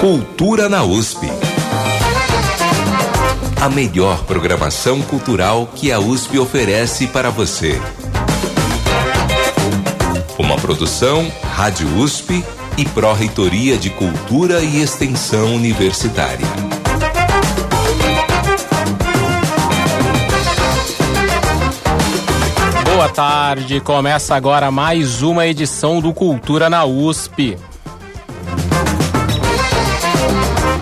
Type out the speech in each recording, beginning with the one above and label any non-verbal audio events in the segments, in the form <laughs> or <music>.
Cultura na USP. A melhor programação cultural que a USP oferece para você. Uma produção Rádio USP e Pró-Reitoria de Cultura e Extensão Universitária. Boa tarde, começa agora mais uma edição do Cultura na USP.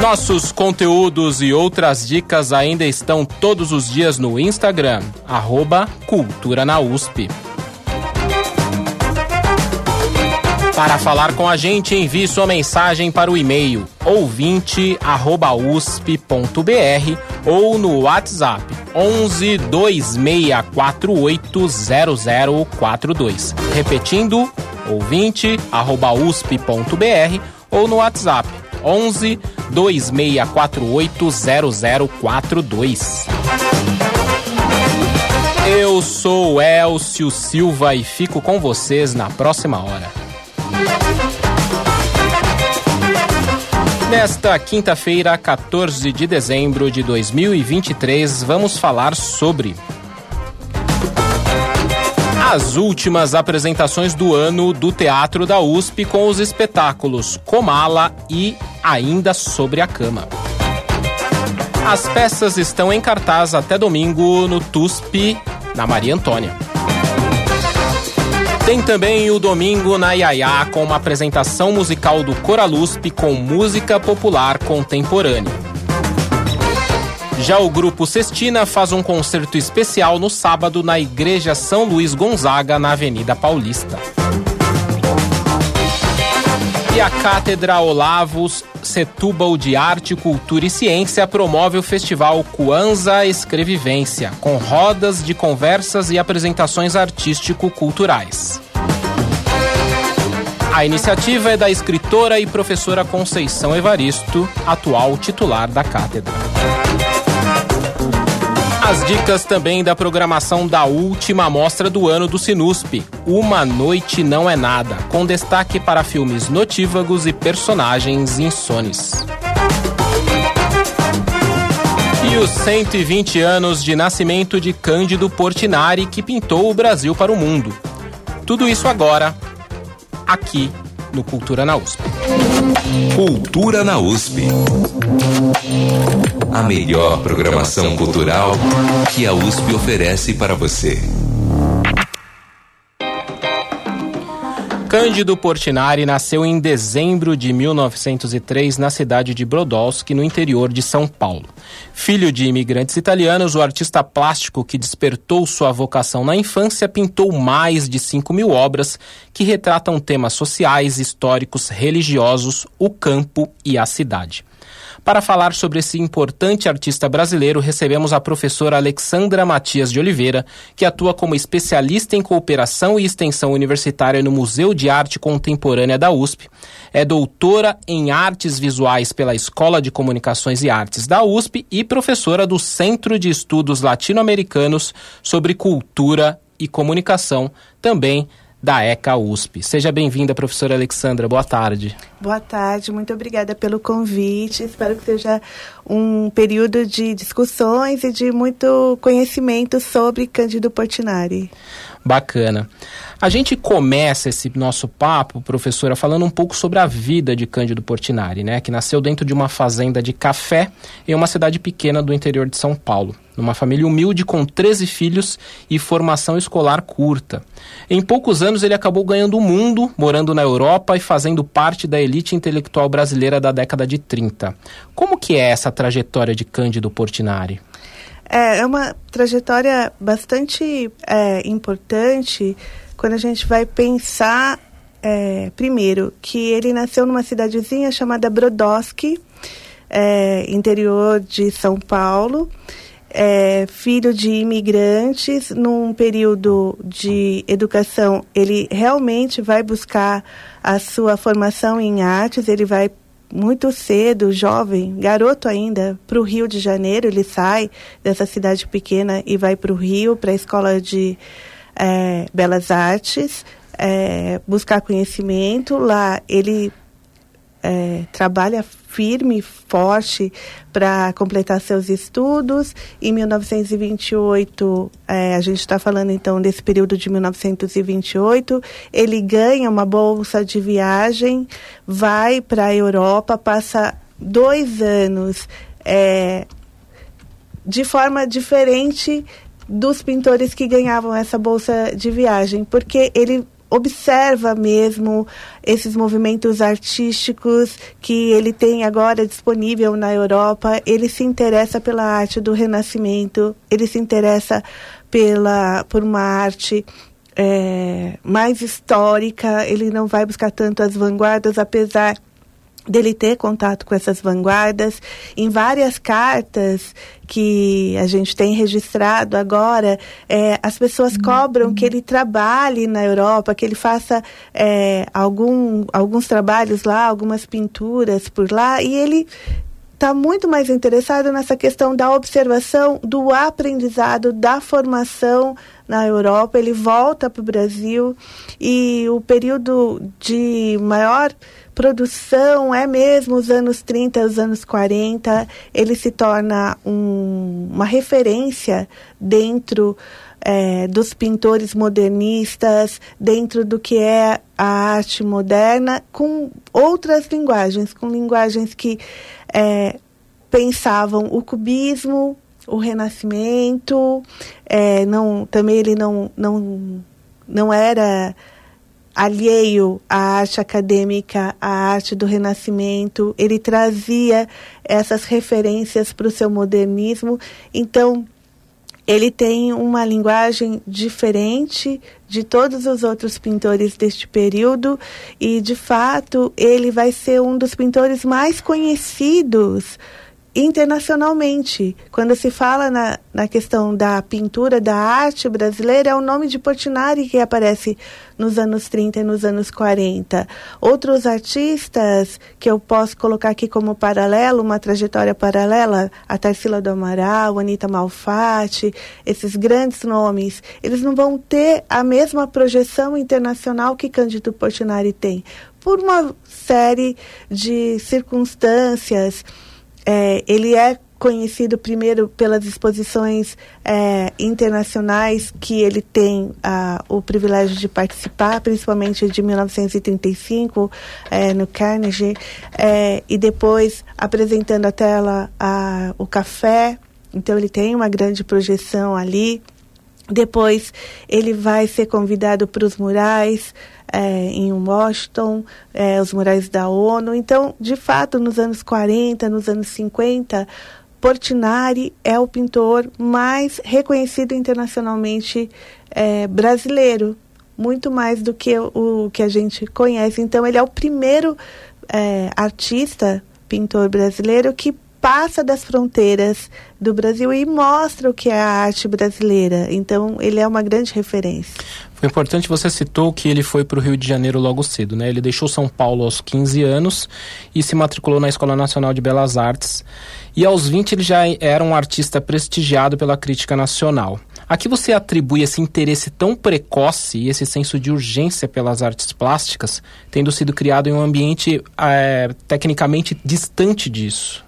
Nossos conteúdos e outras dicas ainda estão todos os dias no Instagram, arroba Cultura na USP. Para falar com a gente, envie sua mensagem para o e-mail ouvinte@usp.br ou no WhatsApp 11 2648 0042. Repetindo, ouvinte@usp.br ou no WhatsApp 11 2648 0042. Eu sou Elcio Silva e fico com vocês na próxima hora. Nesta quinta-feira, 14 de dezembro de 2023, vamos falar sobre as últimas apresentações do ano do Teatro da USP com os espetáculos Comala e Ainda Sobre a Cama. As peças estão em cartaz até domingo no TUSP, na Maria Antônia. Tem também o domingo na Iaiá com uma apresentação musical do Coralusp com música popular contemporânea. Já o grupo Cestina faz um concerto especial no sábado na Igreja São Luís Gonzaga, na Avenida Paulista. E a Cátedra Olavos Setúbal de Arte, Cultura e Ciência promove o festival Cuanza Escrevivência, com rodas de conversas e apresentações artístico-culturais. A iniciativa é da escritora e professora Conceição Evaristo, atual titular da cátedra. As dicas também da programação da última mostra do ano do Sinusp, Uma Noite Não É Nada, com destaque para filmes notívagos e personagens insones. E os 120 anos de nascimento de Cândido Portinari, que pintou o Brasil para o mundo. Tudo isso agora, aqui no Cultura na USP. Cultura na USP. A melhor programação cultural que a USP oferece para você. Cândido Portinari nasceu em dezembro de 1903 na cidade de Brodowski, no interior de São Paulo. Filho de imigrantes italianos, o artista plástico que despertou sua vocação na infância pintou mais de 5 mil obras que retratam temas sociais, históricos, religiosos, o campo e a cidade. Para falar sobre esse importante artista brasileiro, recebemos a professora Alexandra Matias de Oliveira, que atua como especialista em cooperação e extensão universitária no Museu de Arte Contemporânea da USP. É doutora em artes visuais pela Escola de Comunicações e Artes da USP e professora do Centro de Estudos Latino-Americanos sobre Cultura e Comunicação, também da ECA USP. Seja bem-vinda, professora Alexandra. Boa tarde. Boa tarde, muito obrigada pelo convite. Espero que seja um período de discussões e de muito conhecimento sobre Cândido Portinari. Bacana. A gente começa esse nosso papo, professora, falando um pouco sobre a vida de Cândido Portinari, né? Que nasceu dentro de uma fazenda de café em uma cidade pequena do interior de São Paulo. Numa família humilde com 13 filhos e formação escolar curta. Em poucos anos ele acabou ganhando o mundo, morando na Europa e fazendo parte da elite intelectual brasileira da década de 30. Como que é essa trajetória de Cândido Portinari? É, é uma trajetória bastante é, importante quando a gente vai pensar é, primeiro, que ele nasceu numa cidadezinha chamada Brodowski, é, interior de São Paulo, é, filho de imigrantes, num período de educação, ele realmente vai buscar a sua formação em artes, ele vai muito cedo, jovem, garoto ainda, para o Rio de Janeiro. Ele sai dessa cidade pequena e vai para o Rio, para a Escola de é, Belas Artes, é, buscar conhecimento. Lá ele é, trabalha firme, forte para completar seus estudos. Em 1928, é, a gente está falando então desse período de 1928, ele ganha uma bolsa de viagem, vai para a Europa, passa dois anos é, de forma diferente dos pintores que ganhavam essa bolsa de viagem, porque ele observa mesmo esses movimentos artísticos que ele tem agora disponível na Europa. Ele se interessa pela arte do Renascimento, ele se interessa pela, por uma arte é, mais histórica, ele não vai buscar tanto as vanguardas, apesar dele ter contato com essas vanguardas. Em várias cartas que a gente tem registrado agora, é, as pessoas cobram que ele trabalhe na Europa, que ele faça é, algum, alguns trabalhos lá, algumas pinturas por lá, e ele está muito mais interessado nessa questão da observação, do aprendizado, da formação na Europa. Ele volta para o Brasil e o período de maior produção é mesmo os anos 30, os anos 40, ele se torna um, uma referência dentro é, dos pintores modernistas, dentro do que é a arte moderna, com outras linguagens, com linguagens que é, pensavam o cubismo, o renascimento, é, não, também ele não, não, não era alheio à arte acadêmica, à arte do Renascimento, ele trazia essas referências para o seu modernismo. Então, ele tem uma linguagem diferente de todos os outros pintores deste período e, de fato, ele vai ser um dos pintores mais conhecidos internacionalmente. Quando se fala na, na questão da pintura, da arte brasileira, é o nome de Portinari que aparece nos anos 30 e nos anos 40. Outros artistas que eu posso colocar aqui como paralelo, uma trajetória paralela, a Tarsila do Amaral, Anita Malfatti, esses grandes nomes, eles não vão ter a mesma projeção internacional que Cândido Portinari tem, por uma série de circunstâncias é, ele é conhecido primeiro pelas exposições é, internacionais que ele tem o privilégio de participar, principalmente de 1935 é, no Carnegie, é, e depois apresentando a tela o café. Então ele tem uma grande projeção ali. Depois ele vai ser convidado para os murais é, em Washington, é, os murais da ONU. Então, de fato, nos anos 40, nos anos 50, Portinari é o pintor mais reconhecido internacionalmente é, brasileiro, muito mais do que o, o, que a gente conhece. Então, ele é o primeiro é, artista, pintor brasileiro que passa das fronteiras do Brasil e mostra o que é a arte brasileira. Então, ele é uma grande referência. Foi importante, você citou que ele foi para o Rio de Janeiro logo cedo, né? Ele deixou São Paulo aos 15 anos e se matriculou na Escola Nacional de Belas Artes. E aos 20 ele já era um artista prestigiado pela crítica nacional. A que você atribui esse interesse tão precoce e esse senso de urgência pelas artes plásticas, tendo sido criado em um ambiente é, tecnicamente distante disso?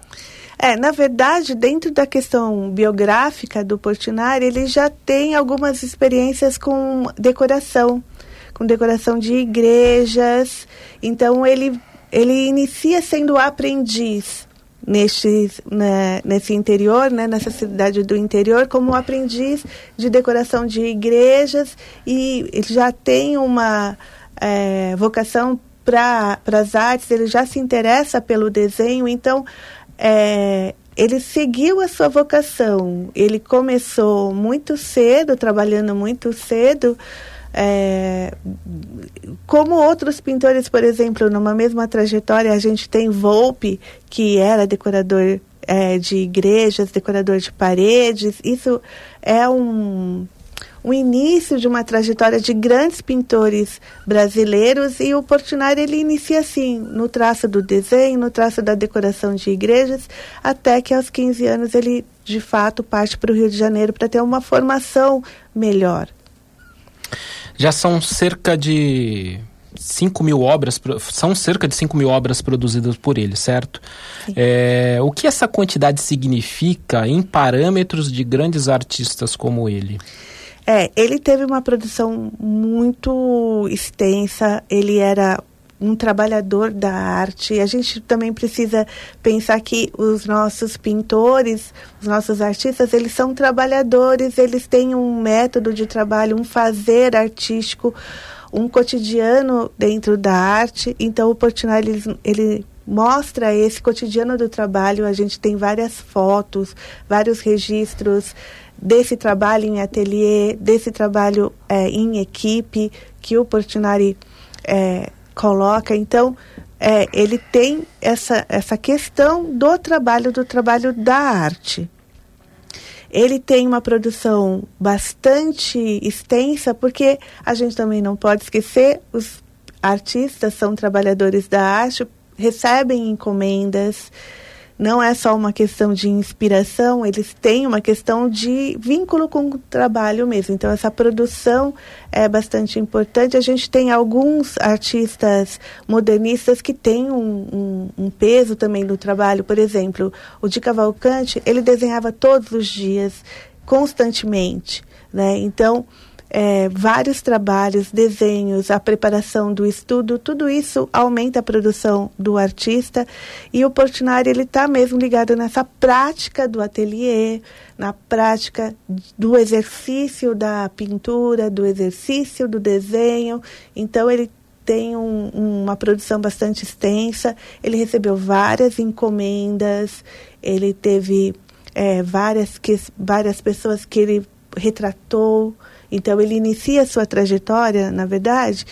É, na verdade, dentro da questão biográfica do Portinari, ele já tem algumas experiências com decoração, com decoração de igrejas. Então, ele, ele inicia sendo aprendiz neste, né, nesse interior, né, nessa cidade do interior, como aprendiz de decoração de igrejas e ele já tem uma é, vocação para as artes, ele já se interessa pelo desenho, então é, ele seguiu a sua vocação. Ele começou muito cedo, trabalhando muito cedo é, como outros pintores, por exemplo, numa mesma trajetória, a gente tem Volpe, que era decorador é, de igrejas, decorador de paredes. Isso é um, um início de uma trajetória de grandes pintores brasileiros e o Portinari ele inicia assim, no traço do desenho, no traço da decoração de igrejas, até que aos 15 anos ele de fato parte para o Rio de Janeiro para ter uma formação melhor. Já são cerca de 5 mil obras, são cerca de 5 mil obras produzidas por ele, certo? É, o que essa quantidade significa em parâmetros de grandes artistas como ele? É, ele teve uma produção muito extensa, ele era um trabalhador da arte. A gente também precisa pensar que os nossos pintores, os nossos artistas, eles são trabalhadores, eles têm um método de trabalho, um fazer artístico, um cotidiano dentro da arte. Então, o Portinari, ele, ele mostra esse cotidiano do trabalho. A gente tem várias fotos, vários registros desse trabalho em ateliê, desse trabalho é, em equipe que o Portinari é, coloca. Então, é, ele tem essa, essa questão do trabalho, do trabalho da arte. Ele tem uma produção bastante extensa, porque a gente também não pode esquecer, os artistas são trabalhadores da arte, recebem encomendas, não é só uma questão de inspiração, eles têm uma questão de vínculo com o trabalho mesmo. Então, essa produção é bastante importante. A gente tem alguns artistas modernistas que têm um, um, um peso também no trabalho. Por exemplo, o Di Cavalcante, ele desenhava todos os dias, constantemente. Né? Então, é, vários trabalhos, desenhos, a preparação do estudo, tudo isso aumenta a produção do artista e o Portinari ele está mesmo ligado nessa prática do ateliê, na prática do exercício da pintura, do exercício do desenho. Então ele tem um, uma produção bastante extensa. Ele recebeu várias encomendas. Ele teve é, várias que, várias pessoas que ele retratou então, ele inicia sua trajetória, na verdade,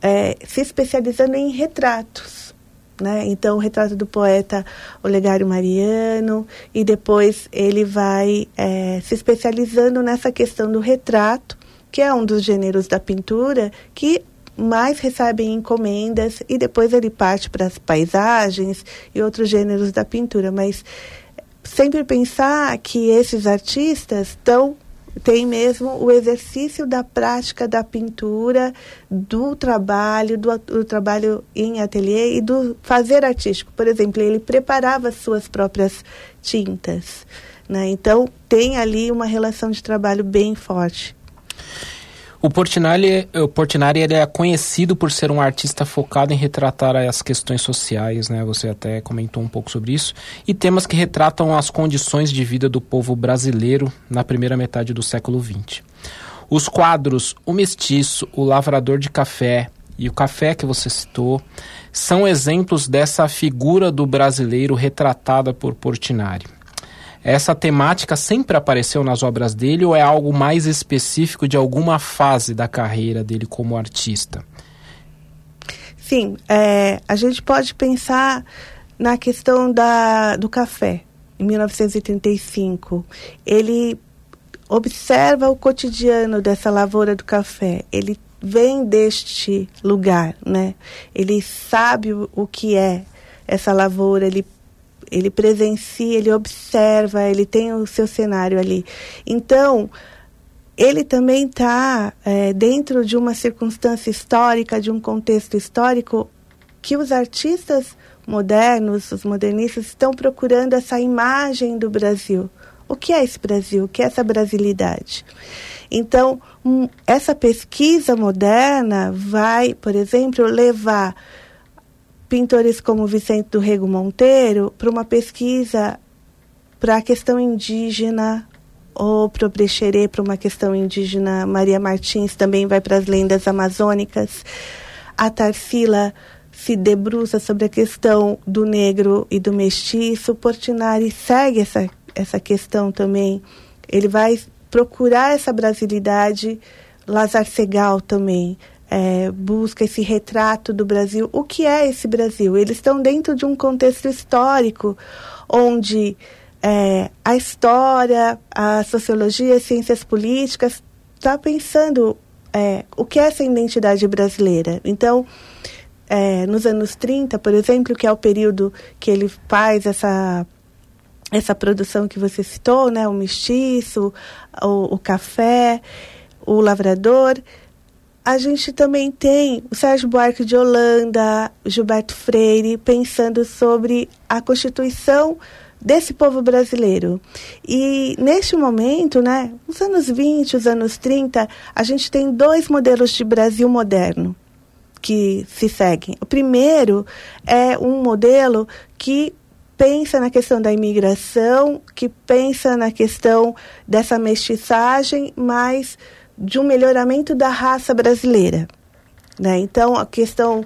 é, se especializando em retratos. Né? Então, o retrato do poeta Olegário Mariano, e depois ele vai é, se especializando nessa questão do retrato, que é um dos gêneros da pintura que mais recebem encomendas, e depois ele parte para as paisagens e outros gêneros da pintura. Mas sempre pensar que esses artistas estão tem mesmo o exercício da prática da pintura, do trabalho, do, do, trabalho em ateliê e do fazer artístico. Por exemplo, ele preparava suas próprias tintas. Né? Então, tem ali uma relação de trabalho bem forte. O Portinari, o Portinari ele é conhecido por ser um artista focado em retratar as questões sociais, né? Você até comentou um pouco sobre isso. E temas que retratam as condições de vida do povo brasileiro na primeira metade do século XX. Os quadros O Mestiço, O Lavrador de Café e O Café que você citou são exemplos dessa figura do brasileiro retratada por Portinari. Essa temática sempre apareceu nas obras dele ou é algo mais específico de alguma fase da carreira dele como artista? Sim, é, a gente pode pensar na questão da, do café, em 1935. Ele observa o cotidiano dessa lavoura do café. Ele vem deste lugar, né? Ele sabe o, que é essa lavoura, ele ele presencia, ele observa, ele tem o seu cenário ali. Então, ele também está é, dentro de uma circunstância histórica, de um contexto histórico, que os artistas modernos, os modernistas, estão procurando essa imagem do Brasil. O que é esse Brasil? O que é essa brasilidade? Então, um, essa pesquisa moderna vai, por exemplo, levar pintores como Vicente do Rego Monteiro para uma pesquisa para a questão indígena, ou para o Brecheret, para uma questão indígena. Maria Martins também vai para as lendas amazônicas. A Tarsila se debruça sobre a questão do negro e do mestiço. Portinari segue essa, essa questão também. Ele vai procurar essa brasilidade Lazar Segal também é, busca esse retrato do Brasil. O que é esse Brasil? Eles estão dentro de um contexto histórico onde é, a história, a sociologia, as ciências políticas está pensando é, o que é essa identidade brasileira. Então, é, nos anos 30, por exemplo, que é o período que ele faz essa essa produção que você citou, né, o mestiço, o, o café, o lavrador, a gente também tem o Sérgio Buarque de Holanda, Gilberto Freire, pensando sobre a constituição desse povo brasileiro. E neste momento, né, nos anos 20, os anos 30, a gente tem dois modelos de Brasil moderno que se seguem. O primeiro é um modelo que pensa na questão da imigração, que pensa na questão dessa mestiçagem, mas de um melhoramento da raça brasileira. Né? Então, a questão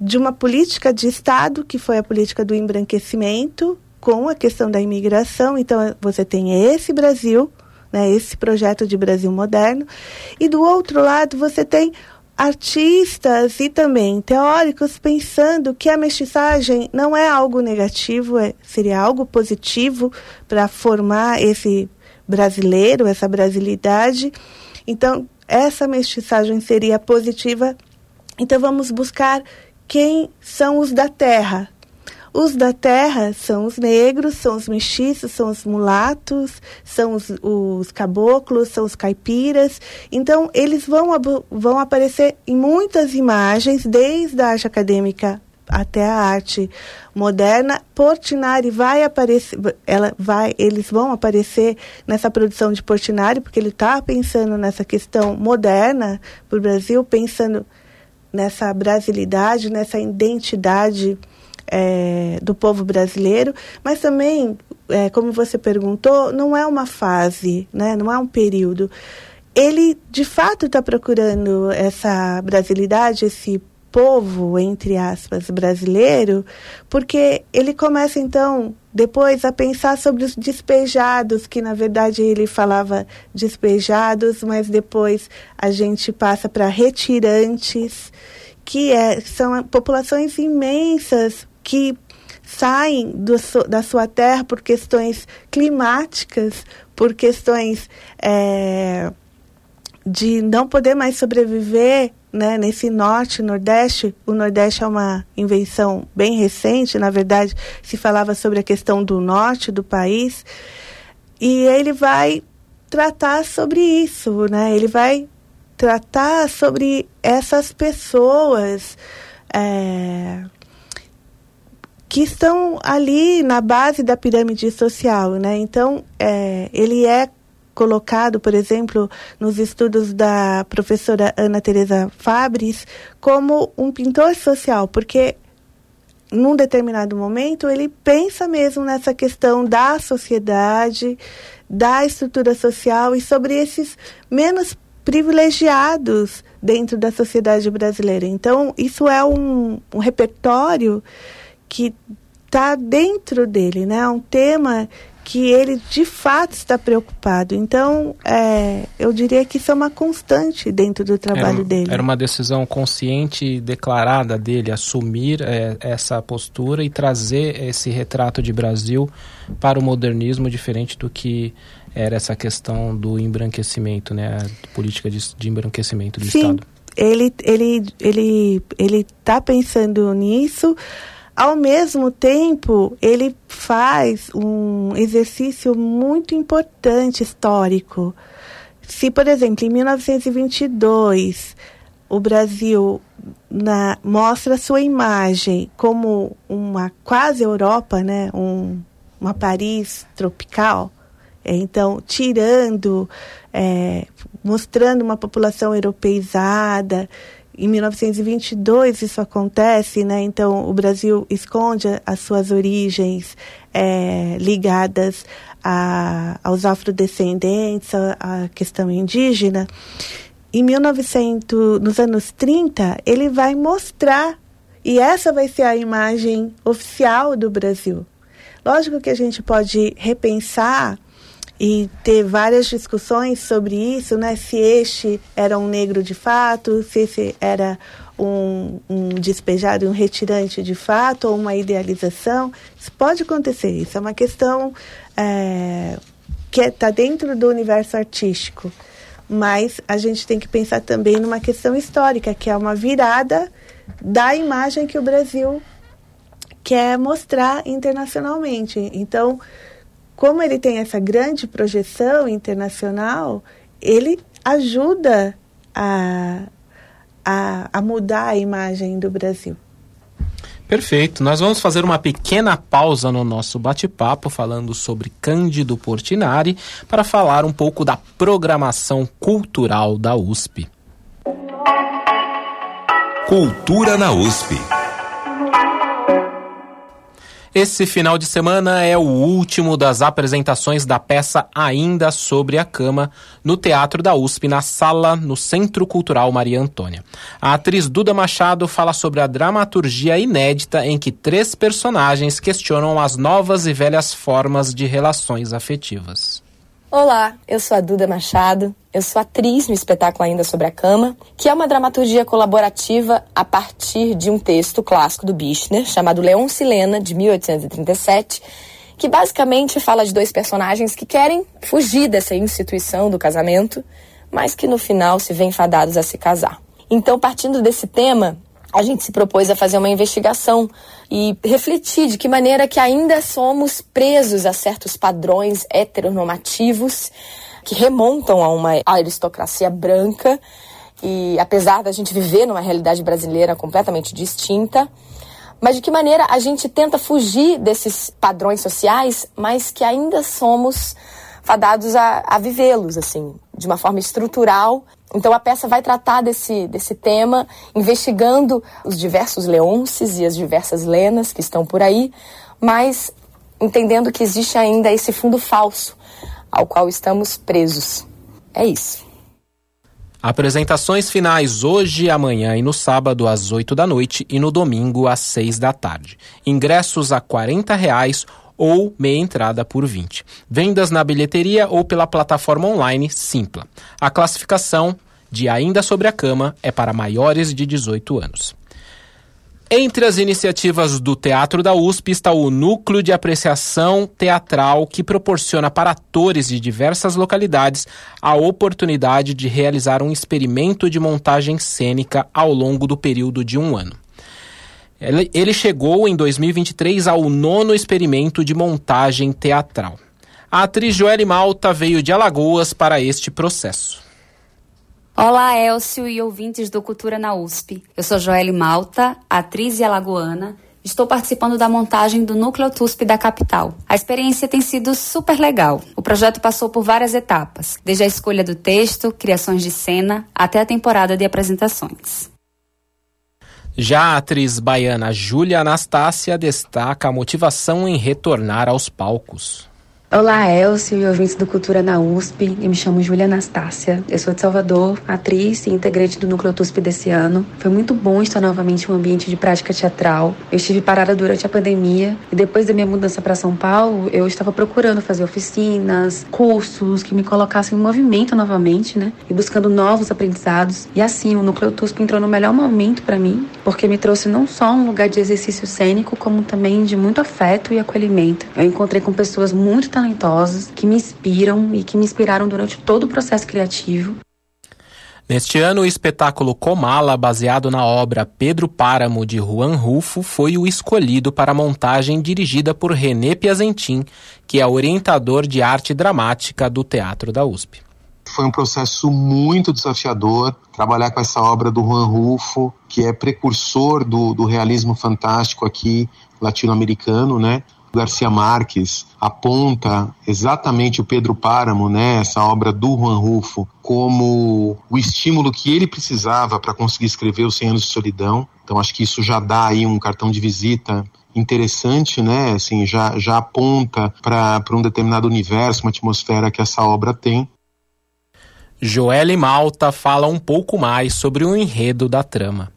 de uma política de Estado, que foi a política do embranquecimento, com a questão da imigração. Então, você tem esse Brasil, né, esse projeto de Brasil moderno, e do outro lado você tem artistas e também teóricos pensando que a mestiçagem não é algo negativo, é, seria algo positivo para formar esse brasileiro, essa brasilidade. Então, essa mestiçagem seria positiva. Então, vamos buscar quem são os da terra, os da terra são os negros, são os mestiços, são os mulatos, são os, os caboclos, são os caipiras. Então, eles vão, vão aparecer em muitas imagens, desde a arte acadêmica até a arte moderna, Portinari vai aparecer, ela vai, eles vão aparecer nessa produção de Portinari, porque ele está pensando nessa questão moderna para o Brasil, pensando nessa brasilidade, nessa identidade é, do povo brasileiro, mas também, é, como você perguntou, não é uma fase, né? não é um período. Ele, de fato, está procurando essa brasilidade, esse povo, entre aspas, brasileiro, porque ele começa, então, depois a pensar sobre os despejados, que na verdade ele falava despejados, mas depois a gente passa para retirantes, que é, são populações imensas que saem do, da sua terra por questões climáticas, por questões é, de não poder mais sobreviver né, nesse norte, nordeste. O nordeste é uma invenção bem recente, na verdade, se falava sobre a questão do norte do país. E ele vai tratar sobre isso, né? Ele vai tratar sobre essas pessoas. É, que estão ali na base da pirâmide social, né? Então, é, ele é colocado, por exemplo, nos estudos da professora Ana Teresa Fabris, como um pintor social, porque num determinado momento ele pensa mesmo nessa questão da sociedade, da estrutura social e sobre esses menos privilegiados dentro da sociedade brasileira. Então, isso é um, um repertório que está dentro dele, né? É um tema que ele de fato está preocupado. Então, é, eu diria que isso é uma constante dentro do trabalho era, dele. Era uma decisão consciente e declarada dele assumir é, essa postura e trazer esse retrato de Brasil para o modernismo, diferente do que era essa questão do embranquecimento, né? A política de, de embranquecimento do Sim, Estado. Ele ele ele ele está pensando nisso. Ao mesmo tempo, ele faz um exercício muito importante histórico. Se, por exemplo, em 1922 o Brasil na, mostra sua imagem como uma quase Europa, né, um, uma Paris tropical, é, então tirando, é, mostrando uma população europeizada, em 1922 isso acontece, né? Então o Brasil esconde as suas origens é, ligadas a, aos afrodescendentes, à questão indígena. Em 1900, nos anos 30, ele vai mostrar e essa vai ser a imagem oficial do Brasil. Lógico que a gente pode repensar e ter várias discussões sobre isso, né? Se este era um negro de fato, se esse era um, um despejado, um retirante de fato, ou uma idealização. Isso pode acontecer, isso é uma questão é, que está dentro do universo artístico. Mas a gente tem que pensar também numa questão histórica, que é uma virada da imagem que o Brasil quer mostrar internacionalmente. Então, como ele tem essa grande projeção internacional, ele ajuda a, a, a mudar a imagem do Brasil. Perfeito. Nós vamos fazer uma pequena pausa no nosso bate-papo falando sobre Cândido Portinari para falar um pouco da programação cultural da USP. Cultura na USP. Esse final de semana é o último das apresentações da peça Ainda sobre a Cama, no Teatro da USP, na sala no Centro Cultural Maria Antônia. A atriz Duda Machado fala sobre a dramaturgia inédita em que três personagens questionam as novas e velhas formas de relações afetivas. Olá, eu sou a Duda Machado, eu sou atriz no espetáculo Ainda Sobre a Cama, que é uma dramaturgia colaborativa a partir de um texto clássico do Bichner, chamado Leon Silena, de 1837, que basicamente fala de dois personagens que querem fugir dessa instituição do casamento, mas que no final se veem fadados a se casar. Então, partindo desse tema, a gente se propôs a fazer uma investigação e refletir de que maneira que ainda somos presos a certos padrões heteronormativos que remontam a uma aristocracia branca e apesar da gente viver numa realidade brasileira completamente distinta, mas de que maneira a gente tenta fugir desses padrões sociais, mas que ainda somos fadados a, a vivê-los, assim, de uma forma estrutural. Então a peça vai tratar desse, desse tema, investigando os diversos leonces e as diversas lenas que estão por aí, mas entendendo que existe ainda esse fundo falso ao qual estamos presos. É isso. Apresentações finais hoje, amanhã e no sábado às 8 da noite e no domingo às 6 da tarde. Ingressos a 40 reais ou meia entrada por 20. Vendas na bilheteria ou pela plataforma online Simpla. A classificação de Ainda Sobre a Cama é para maiores de 18 anos. Entre as iniciativas do Teatro da USP está o Núcleo de Apreciação Teatral, que proporciona para atores de diversas localidades a oportunidade de realizar um experimento de montagem cênica ao longo do período de um ano. Ele chegou em 2023 ao nono experimento de montagem teatral. A atriz Joelle Malta veio de Alagoas para este processo. Olá, Elcio e ouvintes do Cultura na USP. Eu sou Joelle Malta, atriz e alagoana. Estou participando da montagem do Núcleo TUSP da capital. A experiência tem sido super legal. O projeto passou por várias etapas, desde a escolha do texto, criações de cena, até a temporada de apresentações. Já a atriz baiana Júlia Anastácia destaca a motivação em retornar aos palcos. Olá, Elcio e ouvintes do Cultura na USP. Eu me chamo Júlia Anastácia. Eu sou de Salvador, atriz e integrante do Núcleo TUSP desse ano. Foi muito bom estar novamente em um ambiente de prática teatral. Eu estive parada durante a pandemia e depois da minha mudança para São Paulo, eu estava procurando fazer oficinas, cursos que me colocassem em movimento novamente, né? E buscando novos aprendizados. E assim, o Núcleo TUSP entrou no melhor momento para mim, porque me trouxe não só um lugar de exercício cênico, como também de muito afeto e acolhimento. Eu encontrei com pessoas muito que me inspiram e que me inspiraram durante todo o processo criativo. Neste ano, o espetáculo Comala, baseado na obra Pedro Páramo de Juan Rufo, foi o escolhido para a montagem dirigida por René Piazentin, que é orientador de arte dramática do Teatro da USP. Foi um processo muito desafiador trabalhar com essa obra do Juan Rufo, que é precursor do, do realismo fantástico aqui latino-americano, né? Garcia Marques aponta exatamente o Pedro Páramo, né, essa obra do Juan Rufo, como o estímulo que ele precisava para conseguir escrever Os 100 Anos de Solidão. Então acho que isso já dá aí um cartão de visita interessante, né? Assim, já, já aponta para um determinado universo, uma atmosfera que essa obra tem. Joelle Malta fala um pouco mais sobre o enredo da trama.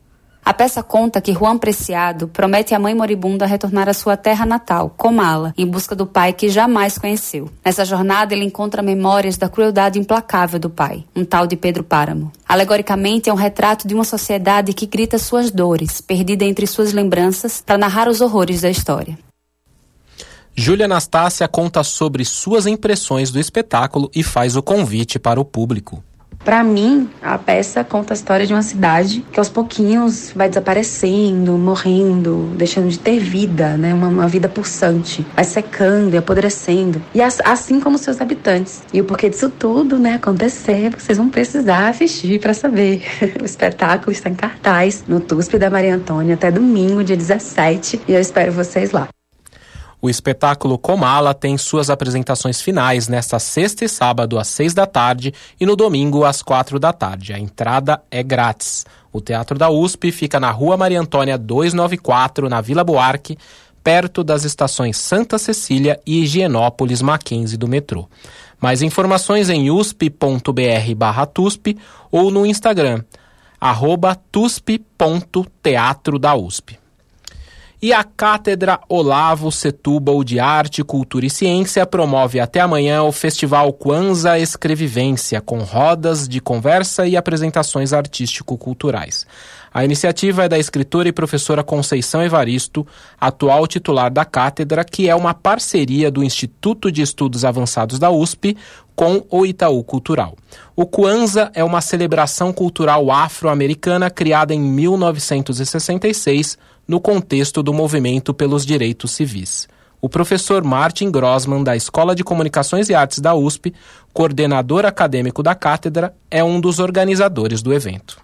A peça conta que Juan Preciado promete à mãe moribunda retornar à sua terra natal, Comala, em busca do pai que jamais conheceu. Nessa jornada, ele encontra memórias da crueldade implacável do pai, um tal de Pedro Páramo. Alegoricamente, é um retrato de uma sociedade que grita suas dores, perdida entre suas lembranças, para narrar os horrores da história. Júlia Anastácia conta sobre suas impressões do espetáculo e faz o convite para o público. Para mim, a peça conta a história de uma cidade que aos pouquinhos vai desaparecendo, morrendo, deixando de ter vida, né? Uma, uma vida pulsante, vai secando e apodrecendo. E as, assim como seus habitantes. E o porquê disso tudo, né, acontecer, vocês vão precisar assistir para saber. <laughs> o espetáculo está em cartaz no TUSP da Maria Antônia até domingo, dia 17, e eu espero vocês lá. O espetáculo Comala tem suas apresentações finais nesta sexta e sábado às seis da tarde e no domingo às quatro da tarde. A entrada é grátis. O Teatro da USP fica na Rua Maria Antônia 294, na Vila Buarque, perto das estações Santa Cecília e Higienópolis Mackenzie do metrô. Mais informações em usp.br/tusp ou no Instagram arroba tusp.teatro da USP. E a Cátedra Olavo Setúbal de Arte, Cultura e Ciência promove até amanhã o Festival Kwanza Escrevivência, com rodas de conversa e apresentações artístico-culturais. A iniciativa é da escritora e professora Conceição Evaristo, atual titular da cátedra, que é uma parceria do Instituto de Estudos Avançados da USP com o Itaú Cultural. O Kwanzaa é uma celebração cultural afro-americana criada em 1966 no contexto do movimento pelos direitos civis. O professor Martin Grossman, da Escola de Comunicações e Artes da USP, coordenador acadêmico da cátedra, é um dos organizadores do evento.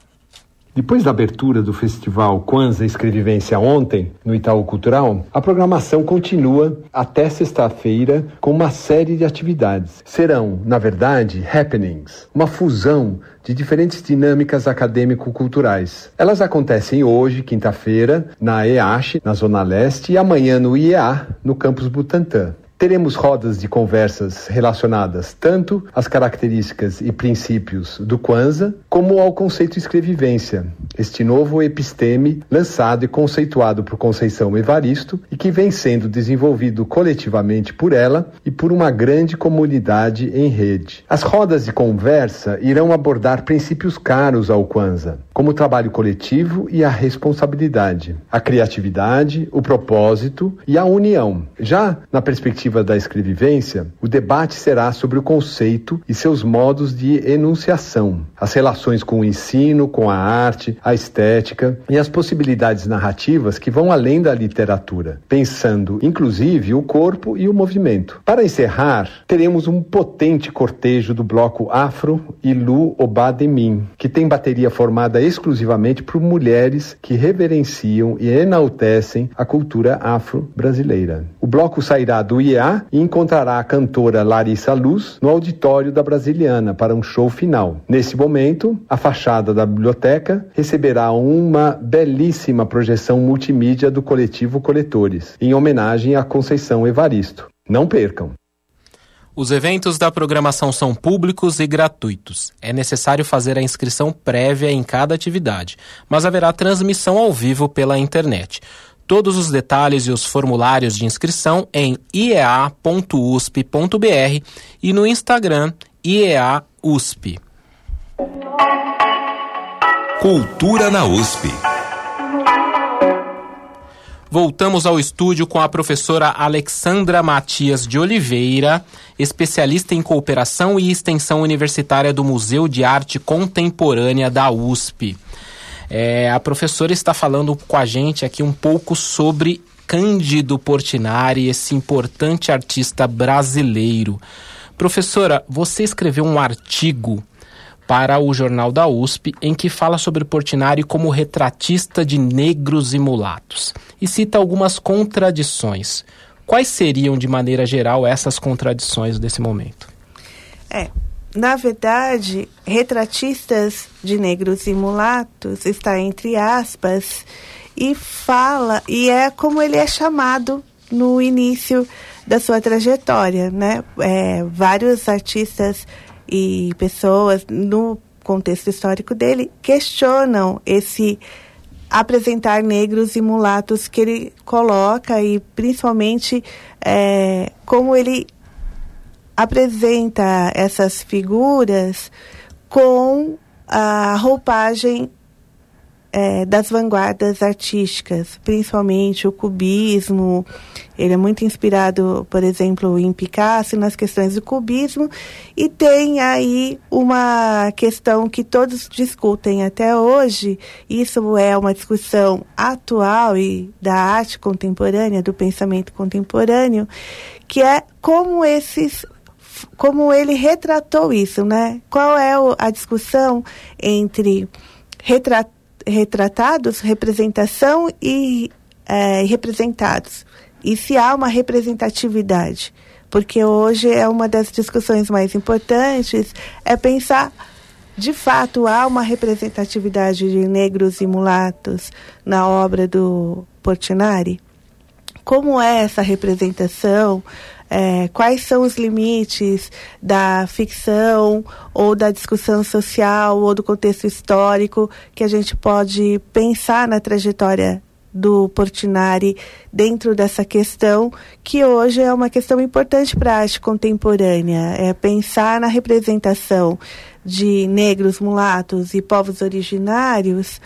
Depois da abertura do festival Kwanzaa Escrevivência ontem, no Itaú Cultural, a programação continua até sexta-feira com uma série de atividades. Serão, na verdade, happenings, uma fusão de diferentes dinâmicas acadêmico-culturais. Elas acontecem hoje, quinta-feira, na EASH, na Zona Leste, e amanhã no IEA, no campus Butantã. Teremos rodas de conversas relacionadas tanto às características e princípios do Kwanzaa, como ao conceito escrevivência, este novo episteme lançado e conceituado por Conceição Evaristo e que vem sendo desenvolvido coletivamente por ela e por uma grande comunidade em rede. As rodas de conversa irão abordar princípios caros ao Kwanzaa, como o trabalho coletivo e a responsabilidade, a criatividade, o propósito e a união. Já na perspectiva perspectiva da escrevivência, o debate será sobre o conceito e seus modos de enunciação, as relações com o ensino, com a arte, a estética e as possibilidades narrativas que vão além da literatura, pensando inclusive o corpo e o movimento. Para encerrar, teremos um potente cortejo do bloco Afro e Lu Obademin, que tem bateria formada exclusivamente por mulheres que reverenciam e enaltecem a cultura afro-brasileira. O bloco sairá do E encontrará a cantora Larissa Luz no auditório da Brasiliana para um show final. Nesse momento, a fachada da biblioteca receberá uma belíssima projeção multimídia do coletivo Coletores, em homenagem a Conceição Evaristo. Não percam! Os eventos da programação são públicos e gratuitos. É necessário fazer a inscrição prévia em cada atividade, mas haverá transmissão ao vivo pela internet. Todos os detalhes e os formulários de inscrição em iea.usp.br e no Instagram IEAUSP. Cultura na USP. Voltamos ao estúdio com a professora Alexandra Matias de Oliveira, especialista em cooperação e extensão universitária do Museu de Arte Contemporânea da USP. É, a professora está falando com a gente aqui um pouco sobre Cândido Portinari, esse importante artista brasileiro. Professora, você escreveu um artigo para o Jornal da USP em que fala sobre Portinari como retratista de negros e mulatos e cita algumas contradições. Quais seriam, de maneira geral, essas contradições desse momento? É, na verdade, retratistas de negros e mulatos está entre aspas e fala e é como ele é chamado no início da sua trajetória, né? É, vários artistas e pessoas no contexto histórico dele questionam esse apresentar negros e mulatos que ele coloca e principalmente é, como ele apresenta essas figuras com a roupagem é, das vanguardas artísticas, principalmente o cubismo. Ele é muito inspirado, por exemplo, em Picasso nas questões do cubismo e tem aí uma questão que todos discutem até hoje. Isso é uma discussão atual e da arte contemporânea, do pensamento contemporâneo, que é como esses como ele retratou isso, né? Qual é a discussão entre retratados, representação e é, representados. E se há uma representatividade. Porque hoje é uma das discussões mais importantes, é pensar, de fato, há uma representatividade de negros e mulatos na obra do Portinari? Como é essa representação? É, quais são os limites da ficção ou da discussão social ou do contexto histórico que a gente pode pensar na trajetória do Portinari dentro dessa questão que hoje é uma questão importante para a arte contemporânea é pensar na representação de negros, mulatos e povos originários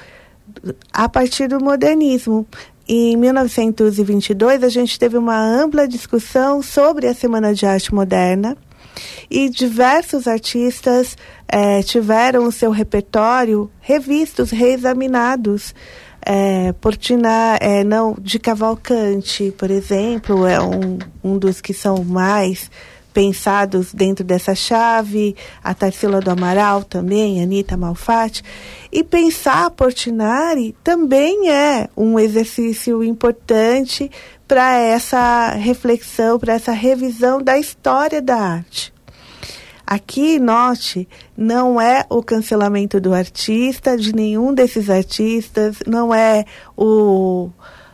a partir do modernismo em 1922, a gente teve uma ampla discussão sobre a Semana de Arte Moderna e diversos artistas eh, tiveram o seu repertório revistos, reexaminados. É, Portina, é, não, de Cavalcante, por exemplo, é um, um dos que são mais pensados dentro dessa chave, a Tarsila do Amaral também, Anitta Malfatti. E pensar Portinari também é um exercício importante para essa reflexão, para essa revisão da história da arte. Aqui, note, não é o cancelamento do artista, de nenhum desses artistas, não é o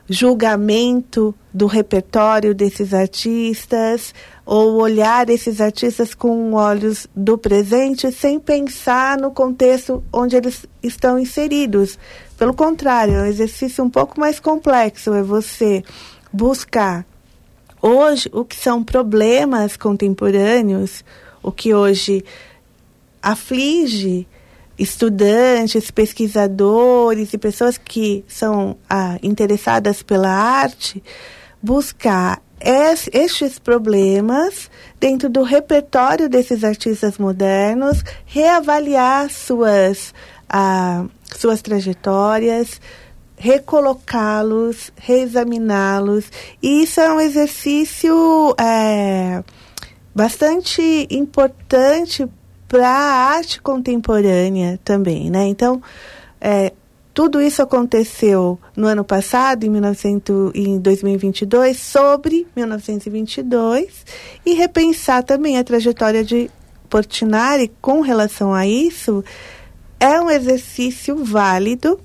julgamento do repertório desses artistas ou olhar esses artistas com olhos do presente sem pensar no contexto onde eles estão inseridos. Pelo contrário, é um exercício um pouco mais complexo, é você buscar hoje o que são problemas contemporâneos, o que hoje aflige estudantes, pesquisadores e pessoas que são ah, interessadas pela arte, buscar es, estes problemas dentro do repertório desses artistas modernos, reavaliar suas, ah, suas trajetórias, recolocá-los, reexaminá-los. E isso é um exercício é, bastante importante para a arte contemporânea também, né? Então, é, tudo isso aconteceu no ano passado, em, 1900, em 2022, sobre 1922, e repensar também a trajetória de Portinari com relação a isso é um exercício válido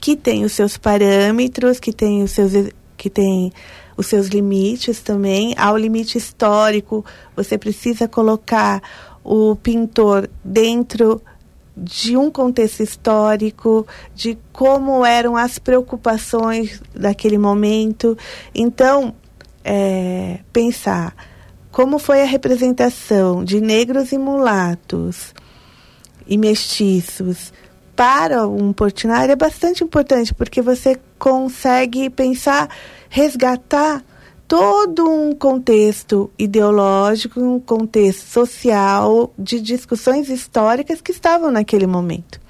que tem os seus parâmetros, que tem os seus que tem os seus limites também. Há o limite histórico, você precisa colocar o pintor dentro de um contexto histórico, de como eram as preocupações daquele momento. Então, é, pensar como foi a representação de negros e mulatos e mestiços para um Portinari é bastante importante, porque você consegue pensar, resgatar todo um contexto ideológico, um contexto social de discussões históricas que estavam naquele momento.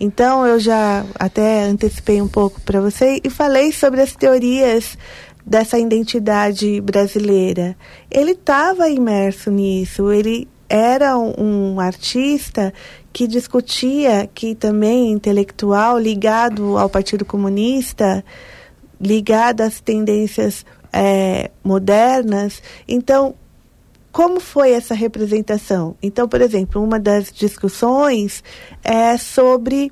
Então eu já até antecipei um pouco para você e falei sobre as teorias dessa identidade brasileira. Ele estava imerso nisso, ele era um, um artista que discutia, que também intelectual ligado ao Partido Comunista, ligado às tendências é, modernas. Então, como foi essa representação? Então, por exemplo, uma das discussões é sobre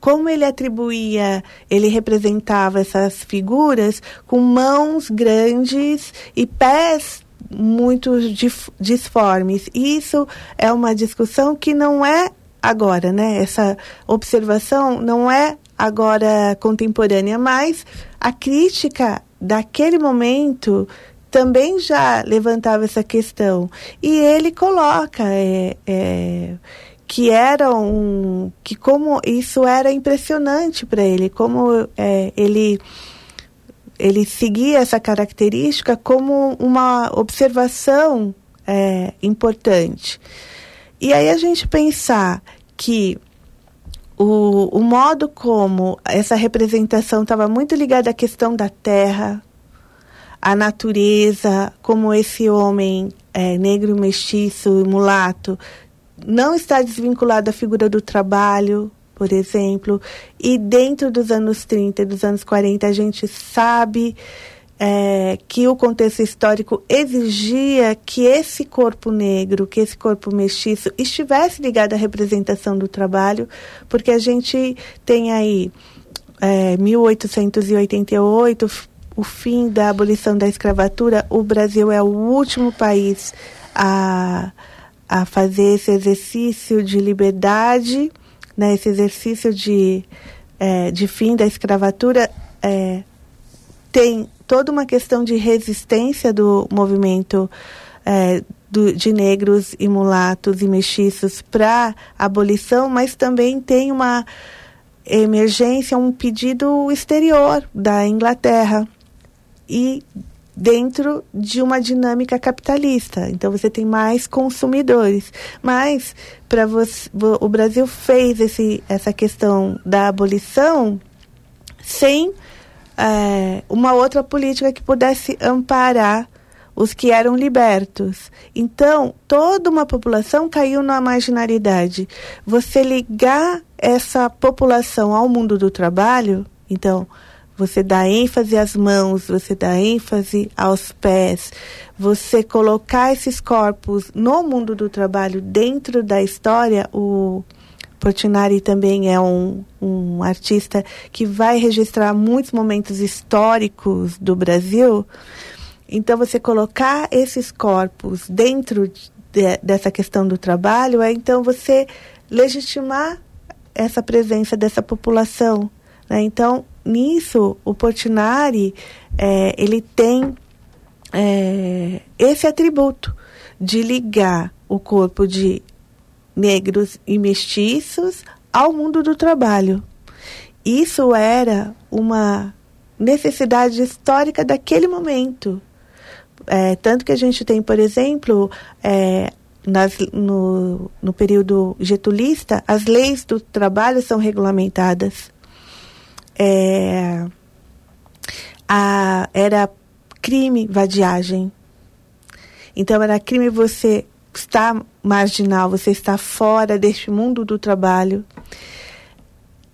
como ele atribuía, ele representava essas figuras com mãos grandes e pés muito disformes. Isso é uma discussão que não é agora, né? Essa observação não é agora contemporânea, mas a crítica daquele momento também já levantava essa questão. E ele coloca é, é, que era um. que como isso era impressionante para ele, como é, ele. Ele seguia essa característica como uma observação é, importante. E aí a gente pensar que o, o modo como essa representação estava muito ligada à questão da terra, à natureza, como esse homem é, negro, mestiço, mulato, não está desvinculado da figura do trabalho, por exemplo, e dentro dos anos 30 dos anos 40 a gente sabe é, que o contexto histórico exigia que esse corpo negro, que esse corpo mestiço estivesse ligado à representação do trabalho, porque a gente tem aí é, 1888, o fim da abolição da escravatura, o Brasil é o último país a, a fazer esse exercício de liberdade, né, esse exercício de, é, de fim da escravatura. É, tem toda uma questão de resistência do movimento é, do, de negros e mulatos e mestiços para abolição, mas também tem uma emergência, um pedido exterior da Inglaterra e dentro de uma dinâmica capitalista. Então você tem mais consumidores. Mas para o Brasil fez esse, essa questão da abolição sem é, uma outra política que pudesse amparar os que eram libertos. Então, toda uma população caiu na marginalidade. Você ligar essa população ao mundo do trabalho, então, você dá ênfase às mãos, você dá ênfase aos pés, você colocar esses corpos no mundo do trabalho dentro da história, o Portinari também é um, um artista que vai registrar muitos momentos históricos do Brasil. Então, você colocar esses corpos dentro de, dessa questão do trabalho é então você legitimar essa presença dessa população. Né? Então, nisso, o Portinari é, ele tem é, esse atributo de ligar o corpo de negros e mestiços ao mundo do trabalho. Isso era uma necessidade histórica daquele momento. É, tanto que a gente tem, por exemplo, é, nas, no, no período getulista, as leis do trabalho são regulamentadas. É, a, era crime vadiagem. Então, era crime você está marginal, você está fora deste mundo do trabalho.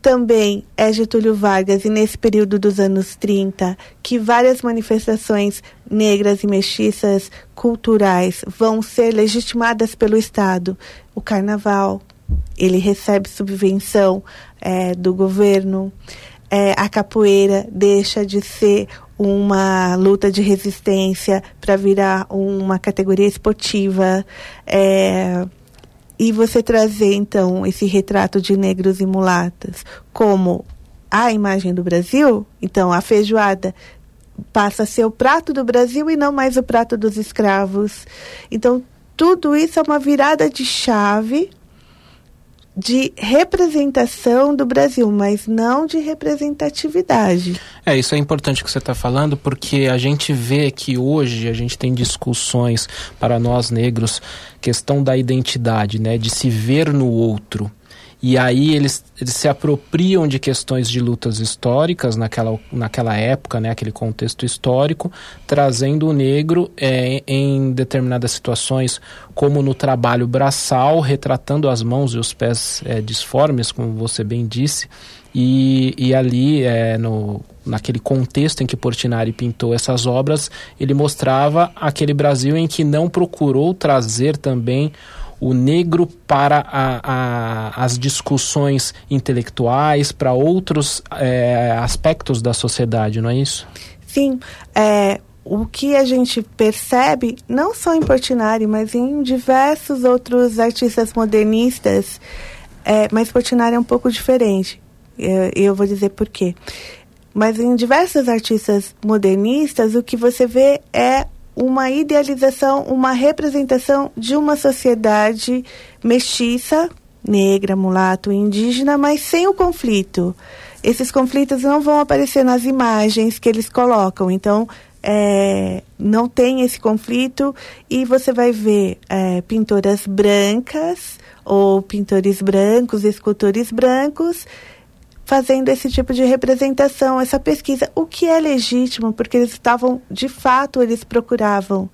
Também é Getúlio Vargas, e nesse período dos anos 30, que várias manifestações negras e mestiças culturais vão ser legitimadas pelo Estado. O carnaval, ele recebe subvenção é, do governo. É, a capoeira deixa de ser uma luta de resistência para virar uma categoria esportiva. É, e você trazer, então, esse retrato de negros e mulatas como a imagem do Brasil, então a feijoada passa a ser o prato do Brasil e não mais o prato dos escravos. Então, tudo isso é uma virada de chave de representação do Brasil, mas não de representatividade. É, isso é importante que você está falando, porque a gente vê que hoje a gente tem discussões para nós negros, questão da identidade, né, de se ver no outro. E aí eles, eles se apropriam de questões de lutas históricas naquela, naquela época, né, aquele contexto histórico, trazendo o negro é, em determinadas situações, como no trabalho braçal, retratando as mãos e os pés é, disformes, como você bem disse, e, e ali, é, no, naquele contexto em que Portinari pintou essas obras, ele mostrava aquele Brasil em que não procurou trazer também o negro para a, a, as discussões intelectuais, para outros é, aspectos da sociedade, não é isso? Sim. É, o que a gente percebe, não só em Portinari, mas em diversos outros artistas modernistas, é, mas Portinari é um pouco diferente. É, eu vou dizer por quê. Mas em diversos artistas modernistas, o que você vê é uma idealização, uma representação de uma sociedade mestiça, negra, mulato, indígena, mas sem o conflito. Esses conflitos não vão aparecer nas imagens que eles colocam. Então, é, não tem esse conflito e você vai ver é, pintoras brancas ou pintores brancos, escultores brancos fazendo esse tipo de representação, essa pesquisa, o que é legítimo, porque eles estavam, de fato, eles procuravam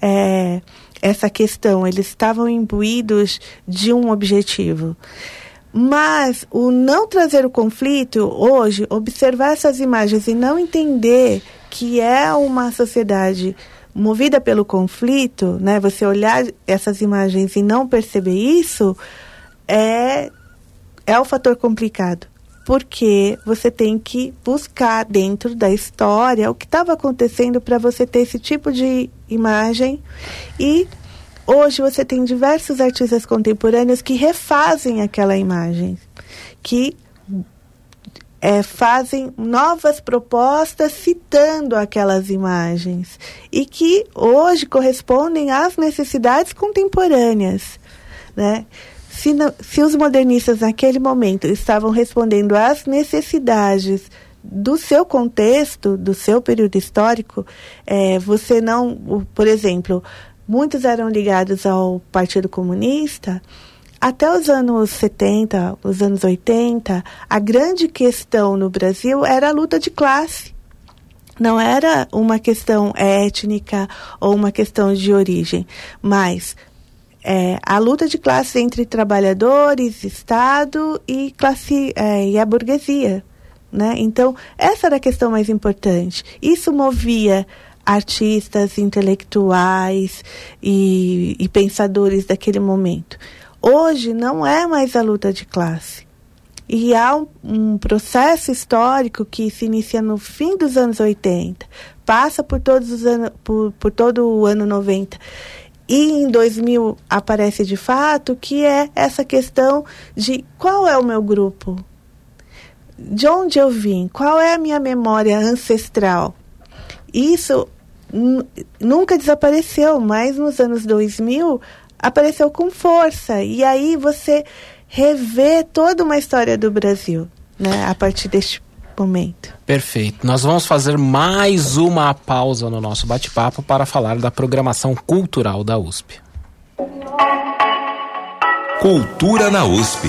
é, essa questão, eles estavam imbuídos de um objetivo. Mas o não trazer o conflito hoje, observar essas imagens e não entender que é uma sociedade movida pelo conflito, né? Você olhar essas imagens e não perceber isso é é o fator complicado porque você tem que buscar dentro da história o que estava acontecendo para você ter esse tipo de imagem. E hoje você tem diversos artistas contemporâneos que refazem aquela imagem, que é, fazem novas propostas citando aquelas imagens e que hoje correspondem às necessidades contemporâneas, né? Se, não, se os modernistas naquele momento estavam respondendo às necessidades do seu contexto, do seu período histórico, é, você não, por exemplo, muitos eram ligados ao Partido Comunista. Até os anos 70, os anos 80, a grande questão no Brasil era a luta de classe. Não era uma questão étnica ou uma questão de origem, mas é, a luta de classe entre trabalhadores, Estado e classe é, e a burguesia. Né? Então, essa era a questão mais importante. Isso movia artistas, intelectuais e, e pensadores daquele momento. Hoje não é mais a luta de classe. E há um, um, processo histórico que se inicia no fim dos anos 80, passa por todos os anos, por, por todo o ano 90 e em 2000 aparece de fato que é essa questão de qual é o meu grupo, de onde eu vim, qual é a minha memória ancestral. Isso nunca desapareceu, mas nos anos 2000 apareceu com força. E aí você revê toda uma história do Brasil, né, a partir deste momento. Perfeito. Nós vamos fazer mais uma pausa no nosso bate-papo para falar da programação cultural da USP. Cultura na USP.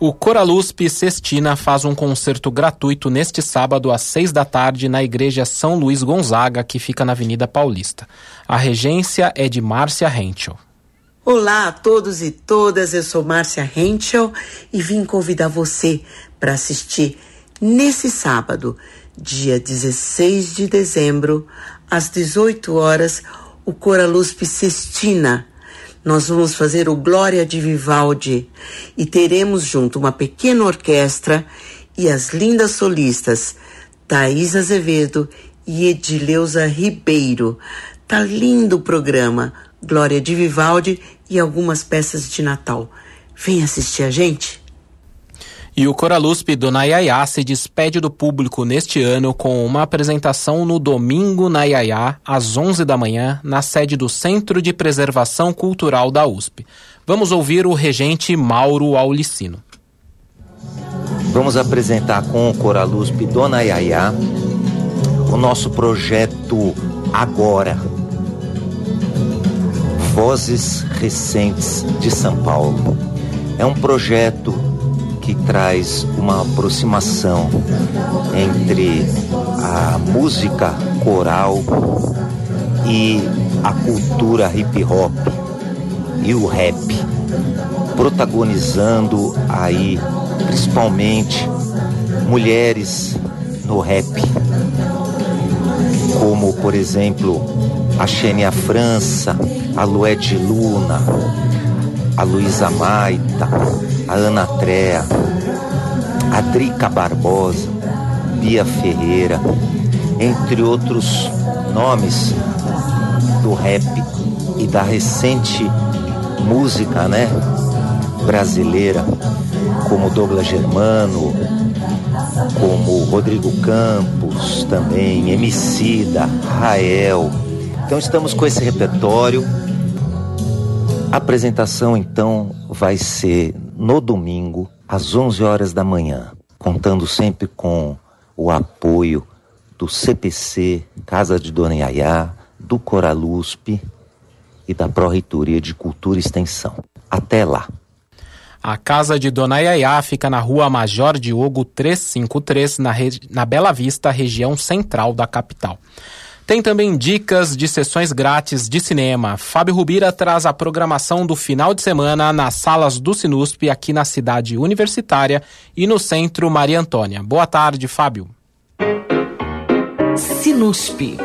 O Coralusp Sestina faz um concerto gratuito neste sábado às seis da tarde na Igreja São Luís Gonzaga, que fica na Avenida Paulista. A regência é de Márcia Henschel. Olá a todos e todas, eu sou Márcia Henschel e vim convidar você para assistir nesse sábado, dia 16 de dezembro, às 18 horas, o Coraluz Sestina. Nós vamos fazer o Glória de Vivaldi e teremos junto uma pequena orquestra e as lindas solistas Thaís Azevedo e Edileuza Ribeiro. Tá lindo o programa Glória de Vivaldi e algumas peças de Natal. Vem assistir a gente? E o Coraluspe do Nayayá se despede do público neste ano com uma apresentação no domingo na Iaiá, às 11 da manhã, na sede do Centro de Preservação Cultural da USP. Vamos ouvir o regente Mauro Aulicino. Vamos apresentar com o Coraluspe do Nayayá o nosso projeto Agora Vozes Recentes de São Paulo. É um projeto que traz uma aproximação entre a música coral e a cultura hip hop e o rap, protagonizando aí principalmente mulheres no rap, como por exemplo a Xênia França, a Lued Luna, a Luísa Maita, a Ana Trea, a Drica Barbosa, Bia Ferreira, entre outros nomes do rap e da recente música, né, brasileira. como Douglas Germano, como Rodrigo Campos, também Emicida, Rael. Então estamos com esse repertório. A apresentação então vai ser no domingo às 11 horas da manhã, contando sempre com o apoio do CPC, Casa de Dona Yaya, do Coraluspe e da Pró-Reitoria de Cultura e Extensão. Até lá! A casa de Dona Yaya fica na rua Major Diogo 353, na, na Bela Vista, região central da capital. Tem também dicas de sessões grátis de cinema. Fábio Rubira traz a programação do final de semana nas salas do Sinusp, aqui na cidade universitária e no centro Maria Antônia. Boa tarde, Fábio. Sinusp.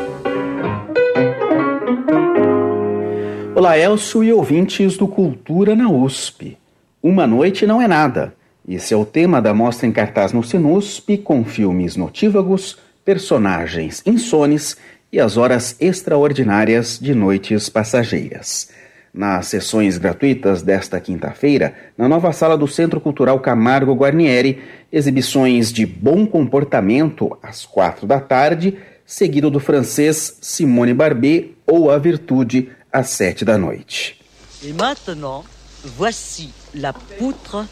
Olá, Elcio e ouvintes do Cultura na USP. Uma noite não é nada. Esse é o tema da mostra em cartaz no Sinusp, com filmes notívagos, personagens insones e as horas extraordinárias de noites passageiras. Nas sessões gratuitas desta quinta-feira, na nova sala do Centro Cultural Camargo Guarnieri, exibições de bom comportamento às quatro da tarde, seguido do francês Simone Barbet ou A Virtude às sete da noite. E maintenant, voici la poutre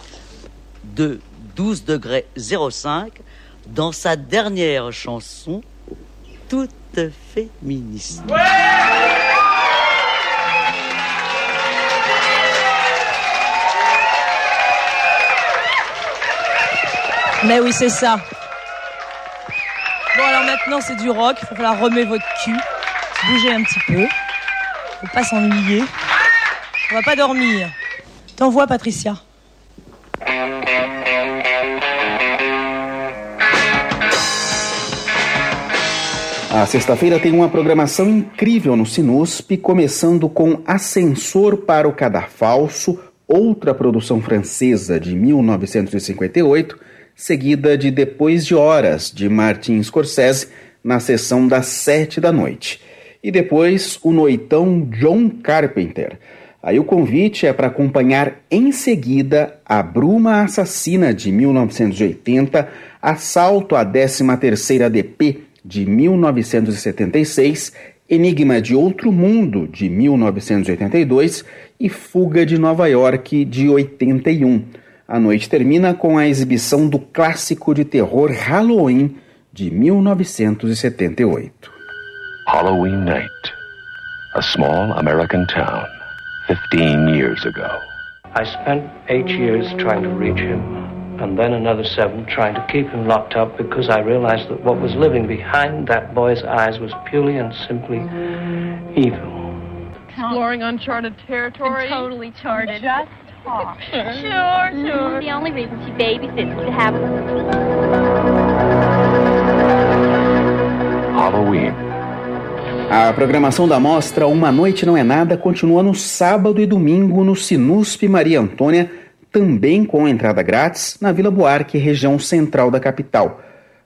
de 12 degrés 05 dans sa dernière chanson toute féministe. Mais oui, c'est ça. Bon, alors maintenant, c'est du rock. Il va falloir remettre votre cul, bouger un petit peu. Faut pas s'ennuyer. On va pas dormir. T'envoies, Patricia. A sexta-feira tem uma programação incrível no Sinusp, começando com Ascensor para o Cadafalso, outra produção francesa de 1958, seguida de Depois de Horas, de Martin Scorsese, na sessão das sete da noite. E depois o noitão John Carpenter. Aí o convite é para acompanhar em seguida A Bruma Assassina de 1980, Assalto à 13ª DP de 1976, Enigma de Outro Mundo de 1982 e Fuga de Nova York de 81. A noite termina com a exibição do clássico de terror Halloween de 1978. Halloween night, a small American town. 15 years ago. I spent eight years trying to reach him, and then another seven trying to keep him locked up because I realized that what was living behind that boy's eyes was purely and simply evil. Exploring uncharted territory. totally charted. Just talk. <laughs> Sure. Sure, sure. The only reason she babysits is to have Halloween. A programação da mostra Uma Noite Não É Nada continua no sábado e domingo no Sinusp Maria Antônia, também com entrada grátis na Vila Buarque, região central da capital.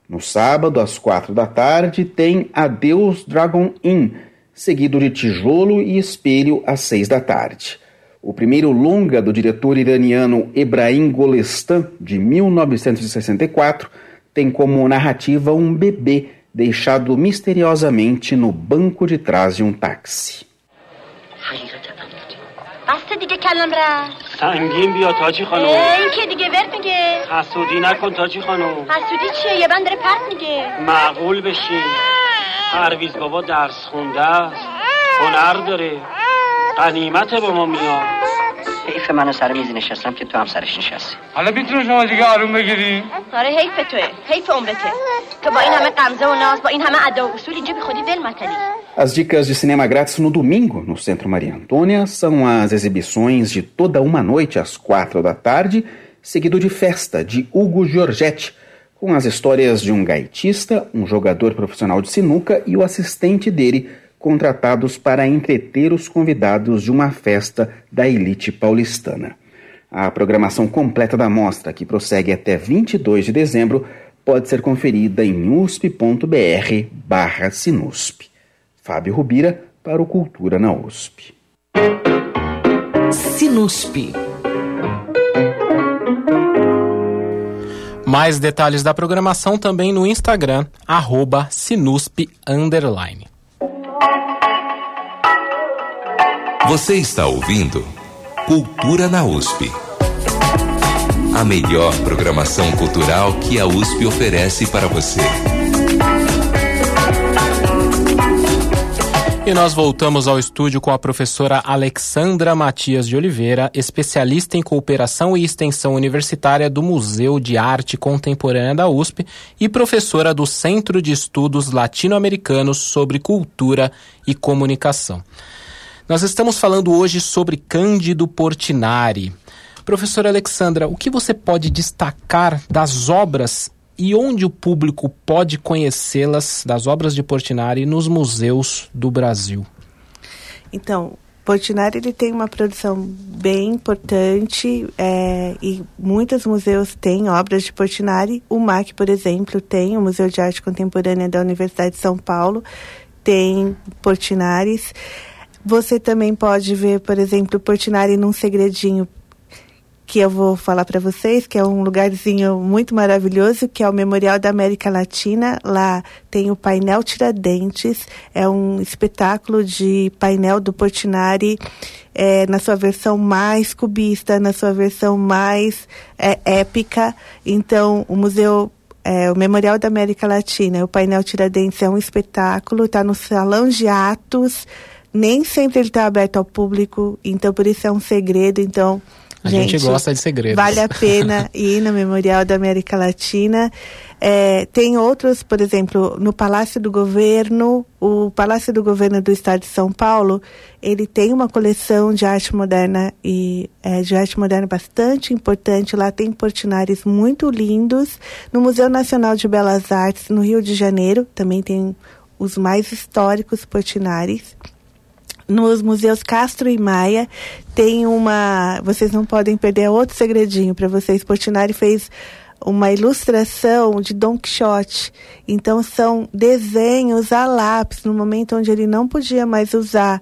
No sábado, às quatro da tarde, tem Adeus Dragon Inn, seguido de Tijolo e Espelho às seis da tarde. O primeiro longa do diretor iraniano Ebrahim Golestan, de 1964, tem como narrativa um bebê deixado misteriosamente no banco de trás de um táxi. بسته دیگه کلم رفت سنگین بیا تاجی خانم. این که دیگه ورد میگه. حسودی نکن تاجی خانم. حسودی چیه؟ یه بند داره پرت میگه. معقول بشین. پرویز بابا درس خونده است. هنر داره. قنیمت به ما میاد. حیف منو سر میزی نشستم که تو هم سرش نشستی حالا میتونی شما دیگه آروم بگیری آره حیف توه حیف عمرته که با این همه قمزه و ناز با این همه ادا و اصول اینجا بی خودی ول متنی As dicas de cinema grátis no domingo, no Centro Maria Antônia, são as exibições de toda uma noite às quatro da tarde, seguido de Festa, de Hugo Giorgetti, com as histórias de um gaitista, um jogador profissional de sinuca e o assistente dele, contratados para entreter os convidados de uma festa da elite paulistana. A programação completa da mostra, que prossegue até 22 de dezembro, pode ser conferida em usp.br/sinusp. Fábio Rubira para o Cultura na USP. Sinusp. Mais detalhes da programação também no Instagram, arroba Sinusp Você está ouvindo Cultura na USP. A melhor programação cultural que a USP oferece para você. E nós voltamos ao estúdio com a professora Alexandra Matias de Oliveira, especialista em cooperação e extensão universitária do Museu de Arte Contemporânea da USP e professora do Centro de Estudos Latino-Americanos sobre Cultura e Comunicação. Nós estamos falando hoje sobre Cândido Portinari. Professora Alexandra, o que você pode destacar das obras e onde o público pode conhecê-las, das obras de Portinari, nos museus do Brasil? Então, Portinari ele tem uma produção bem importante é, e muitos museus têm obras de Portinari. O MAC, por exemplo, tem, o Museu de Arte Contemporânea da Universidade de São Paulo, tem Portinares. Você também pode ver, por exemplo, Portinari num segredinho que eu vou falar para vocês, que é um lugarzinho muito maravilhoso, que é o Memorial da América Latina. Lá tem o painel Tiradentes, é um espetáculo de painel do Portinari é, na sua versão mais cubista, na sua versão mais é, épica. Então, o museu é, o Memorial da América Latina, o painel Tiradentes é um espetáculo, está no Salão de Atos, nem sempre ele está aberto ao público, então por isso é um segredo, então a gente, gente, gosta de segredos. Vale a pena <laughs> ir no Memorial da América Latina. É, tem outros, por exemplo, no Palácio do Governo, o Palácio do Governo do Estado de São Paulo, ele tem uma coleção de arte moderna e é, de arte moderna bastante importante. Lá tem portinares muito lindos. No Museu Nacional de Belas Artes, no Rio de Janeiro, também tem os mais históricos portinares nos museus Castro e Maia tem uma. Vocês não podem perder outro segredinho para vocês. Portinari fez uma ilustração de Don Quixote. Então são desenhos a lápis. No momento onde ele não podia mais usar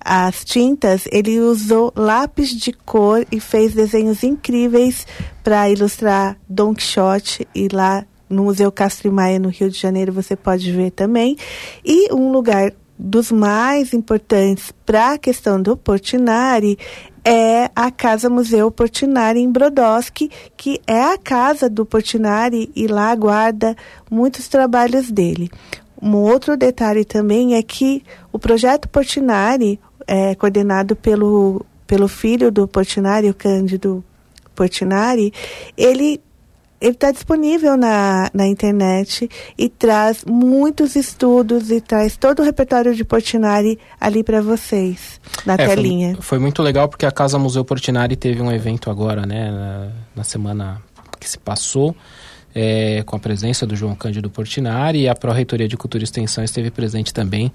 as tintas, ele usou lápis de cor e fez desenhos incríveis para ilustrar Don Quixote e lá no Museu Castro e Maia, no Rio de Janeiro, você pode ver também. E um lugar dos mais importantes para a questão do Portinari é a Casa Museu Portinari em Brodowski, que é a casa do Portinari e lá guarda muitos trabalhos dele. Um outro detalhe também é que o projeto Portinari, é, coordenado pelo, pelo filho do Portinari, o Cândido Portinari, ele ele está disponível na, na internet e traz muitos estudos e traz todo o repertório de Portinari ali para vocês, na é, telinha. Foi, foi, muito legal porque a Casa Museu Portinari teve um evento agora, né, na, na semana que se passou, é, com a presença do João Cândido Portinari e a Pró-Reitoria de Cultura e Extensão esteve presente também,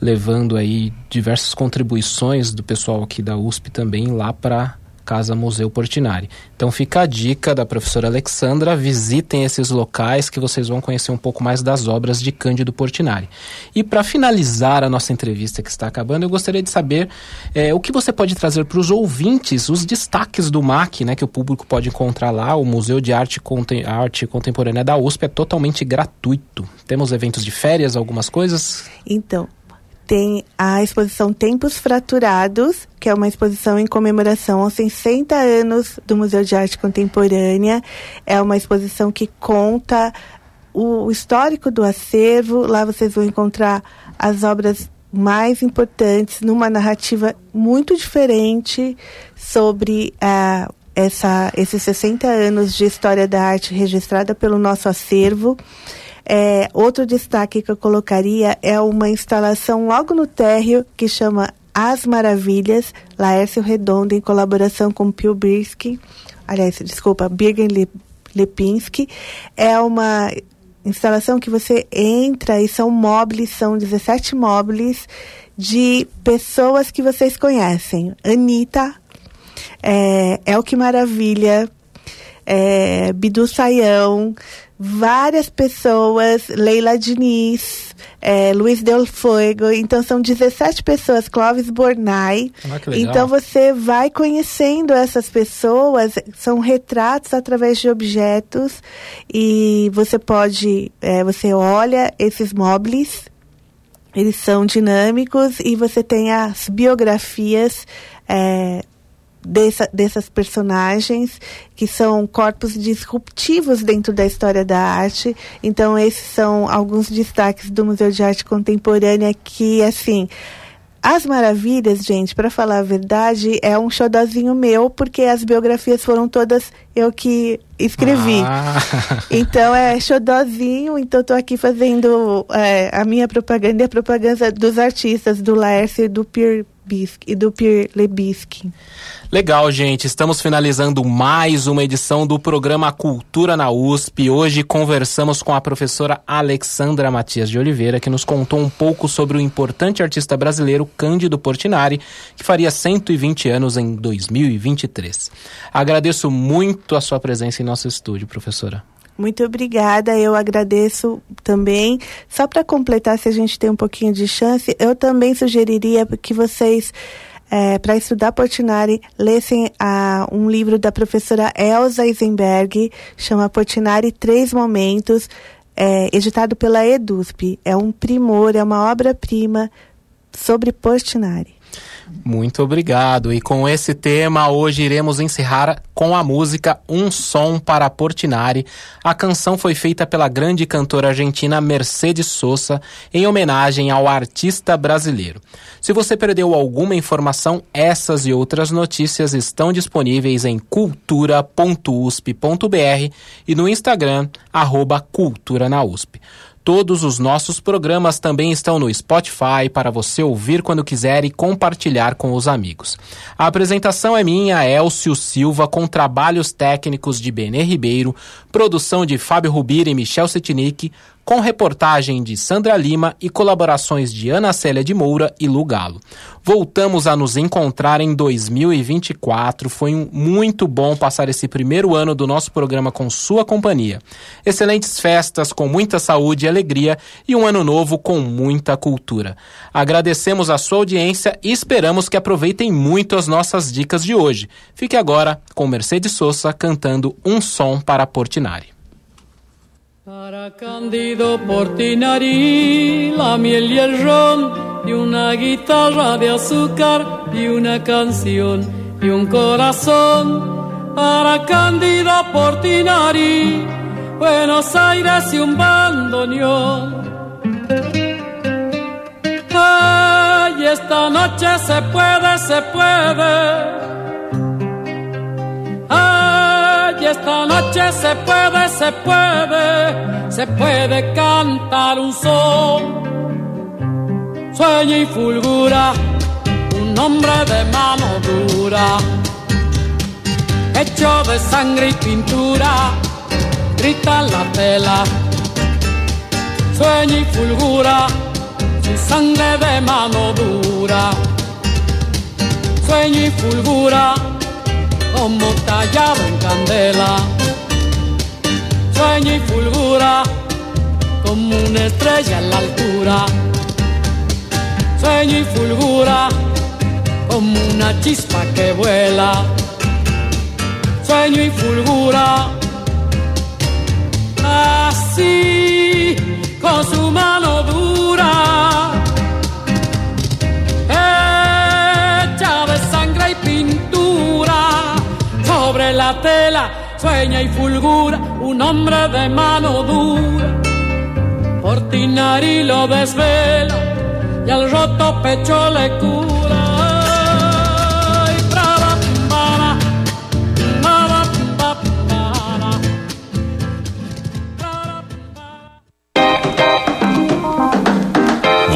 levando aí diversas contribuições do pessoal aqui da USP também lá para Casa Museu Portinari. Então fica a dica da professora Alexandra, visitem esses locais que vocês vão conhecer um pouco mais das obras de Cândido Portinari. E para finalizar a nossa entrevista que está acabando, eu gostaria de saber é, o que você pode trazer para os ouvintes, os destaques do MAC, né, que o público pode encontrar lá, o Museu de Arte, Contem Arte Contemporânea da USP é totalmente gratuito. Temos eventos de férias, algumas coisas? Então, tem a exposição Tempos Fraturados, que é uma exposição em comemoração aos 60 anos do Museu de Arte Contemporânea. É uma exposição que conta o histórico do acervo. Lá vocês vão encontrar as obras mais importantes numa narrativa muito diferente sobre uh, essa, esses 60 anos de história da arte registrada pelo nosso acervo. É, outro destaque que eu colocaria é uma instalação logo no térreo que chama As Maravilhas, Laércio Redondo, em colaboração com Pio Birsky, aliás, desculpa, Birgen Lepinski. É uma instalação que você entra e são móveis, são 17 móveis de pessoas que vocês conhecem. Anitta, é, Maravilha, é, Bidu Saião, várias pessoas, Leila Diniz, é, Luiz Del Fuego, então são 17 pessoas, Clóvis Bornai. Ah. Então você vai conhecendo essas pessoas, são retratos através de objetos. E você pode, é, você olha esses móveis, eles são dinâmicos. E você tem as biografias é, dessa, dessas personagens que são corpos disruptivos dentro da história da arte. Então esses são alguns destaques do Museu de Arte Contemporânea que assim as Maravilhas, gente, para falar a verdade, é um xodozinho meu, porque as biografias foram todas eu que escrevi. Ah. <laughs> Então é xodozinho, então estou aqui fazendo é, a minha propaganda e a propaganda dos artistas, do Laércio e do Pierre Bisque, e do Pierre Lebisque. Legal, gente. Estamos finalizando mais uma edição do programa Cultura na USP. Hoje conversamos com a professora Alexandra Matias de Oliveira, que nos contou um pouco sobre o importante artista brasileiro Cândido Portinari, que faria 120 anos em 2023. Agradeço muito a sua presença em nosso estúdio, professora. Muito obrigada, eu agradeço também. Só para completar, se a gente tem um pouquinho de chance, eu também sugeriria que vocês, é, para estudar Portinari, lessem a, um livro da professora Elza Eisenberg, chama Portinari Três Momentos, é, editado pela EDUSP. É um primor, é uma obra-prima sobre Portinari. Muito obrigado. E com esse tema, hoje iremos encerrar com a música Um Som para Portinari. A canção foi feita pela grande cantora argentina Mercedes Sosa em homenagem ao artista brasileiro. Se você perdeu alguma informação, essas e outras notícias estão disponíveis em cultura.usp.br e no Instagram, arroba Cultura na USP. Todos os nossos programas também estão no Spotify para você ouvir quando quiser e compartilhar com os amigos. A apresentação é minha, Elcio Silva, com trabalhos técnicos de Benê Ribeiro, produção de Fábio Rubira e Michel Setinic, com reportagem de Sandra Lima e colaborações de Ana Célia de Moura e Lu Galo. Voltamos a nos encontrar em 2024. Foi um muito bom passar esse primeiro ano do nosso programa com sua companhia. Excelentes festas com muita saúde e alegria e um ano novo com muita cultura. Agradecemos a sua audiência e esperamos que aproveitem muito as nossas dicas de hoje. Fique agora com Mercedes Sosa cantando um som para Portinari. Para Cándido Portinari, la miel y el ron, y una guitarra de azúcar, y una canción, y un corazón. Para Cándido Portinari, Buenos Aires y un bandoneón. Ay, esta noche se puede, se puede. Esta noche se puede, se puede, se puede cantar un son. Sueña y fulgura un hombre de mano dura, hecho de sangre y pintura, grita la tela. Sueña y fulgura su sangre de mano dura. Sueña y fulgura como tallado en candela. Sueña y fulgura como una estrella en la altura. Sueña y fulgura como una chispa que vuela. Sueño y fulgura así con su mano dura. Sueña y fulgura un hombre de mano dura. Portinari lo desvela y al roto pecho le cura.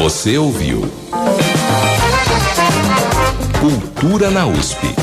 Você ouviu Cultura na USP.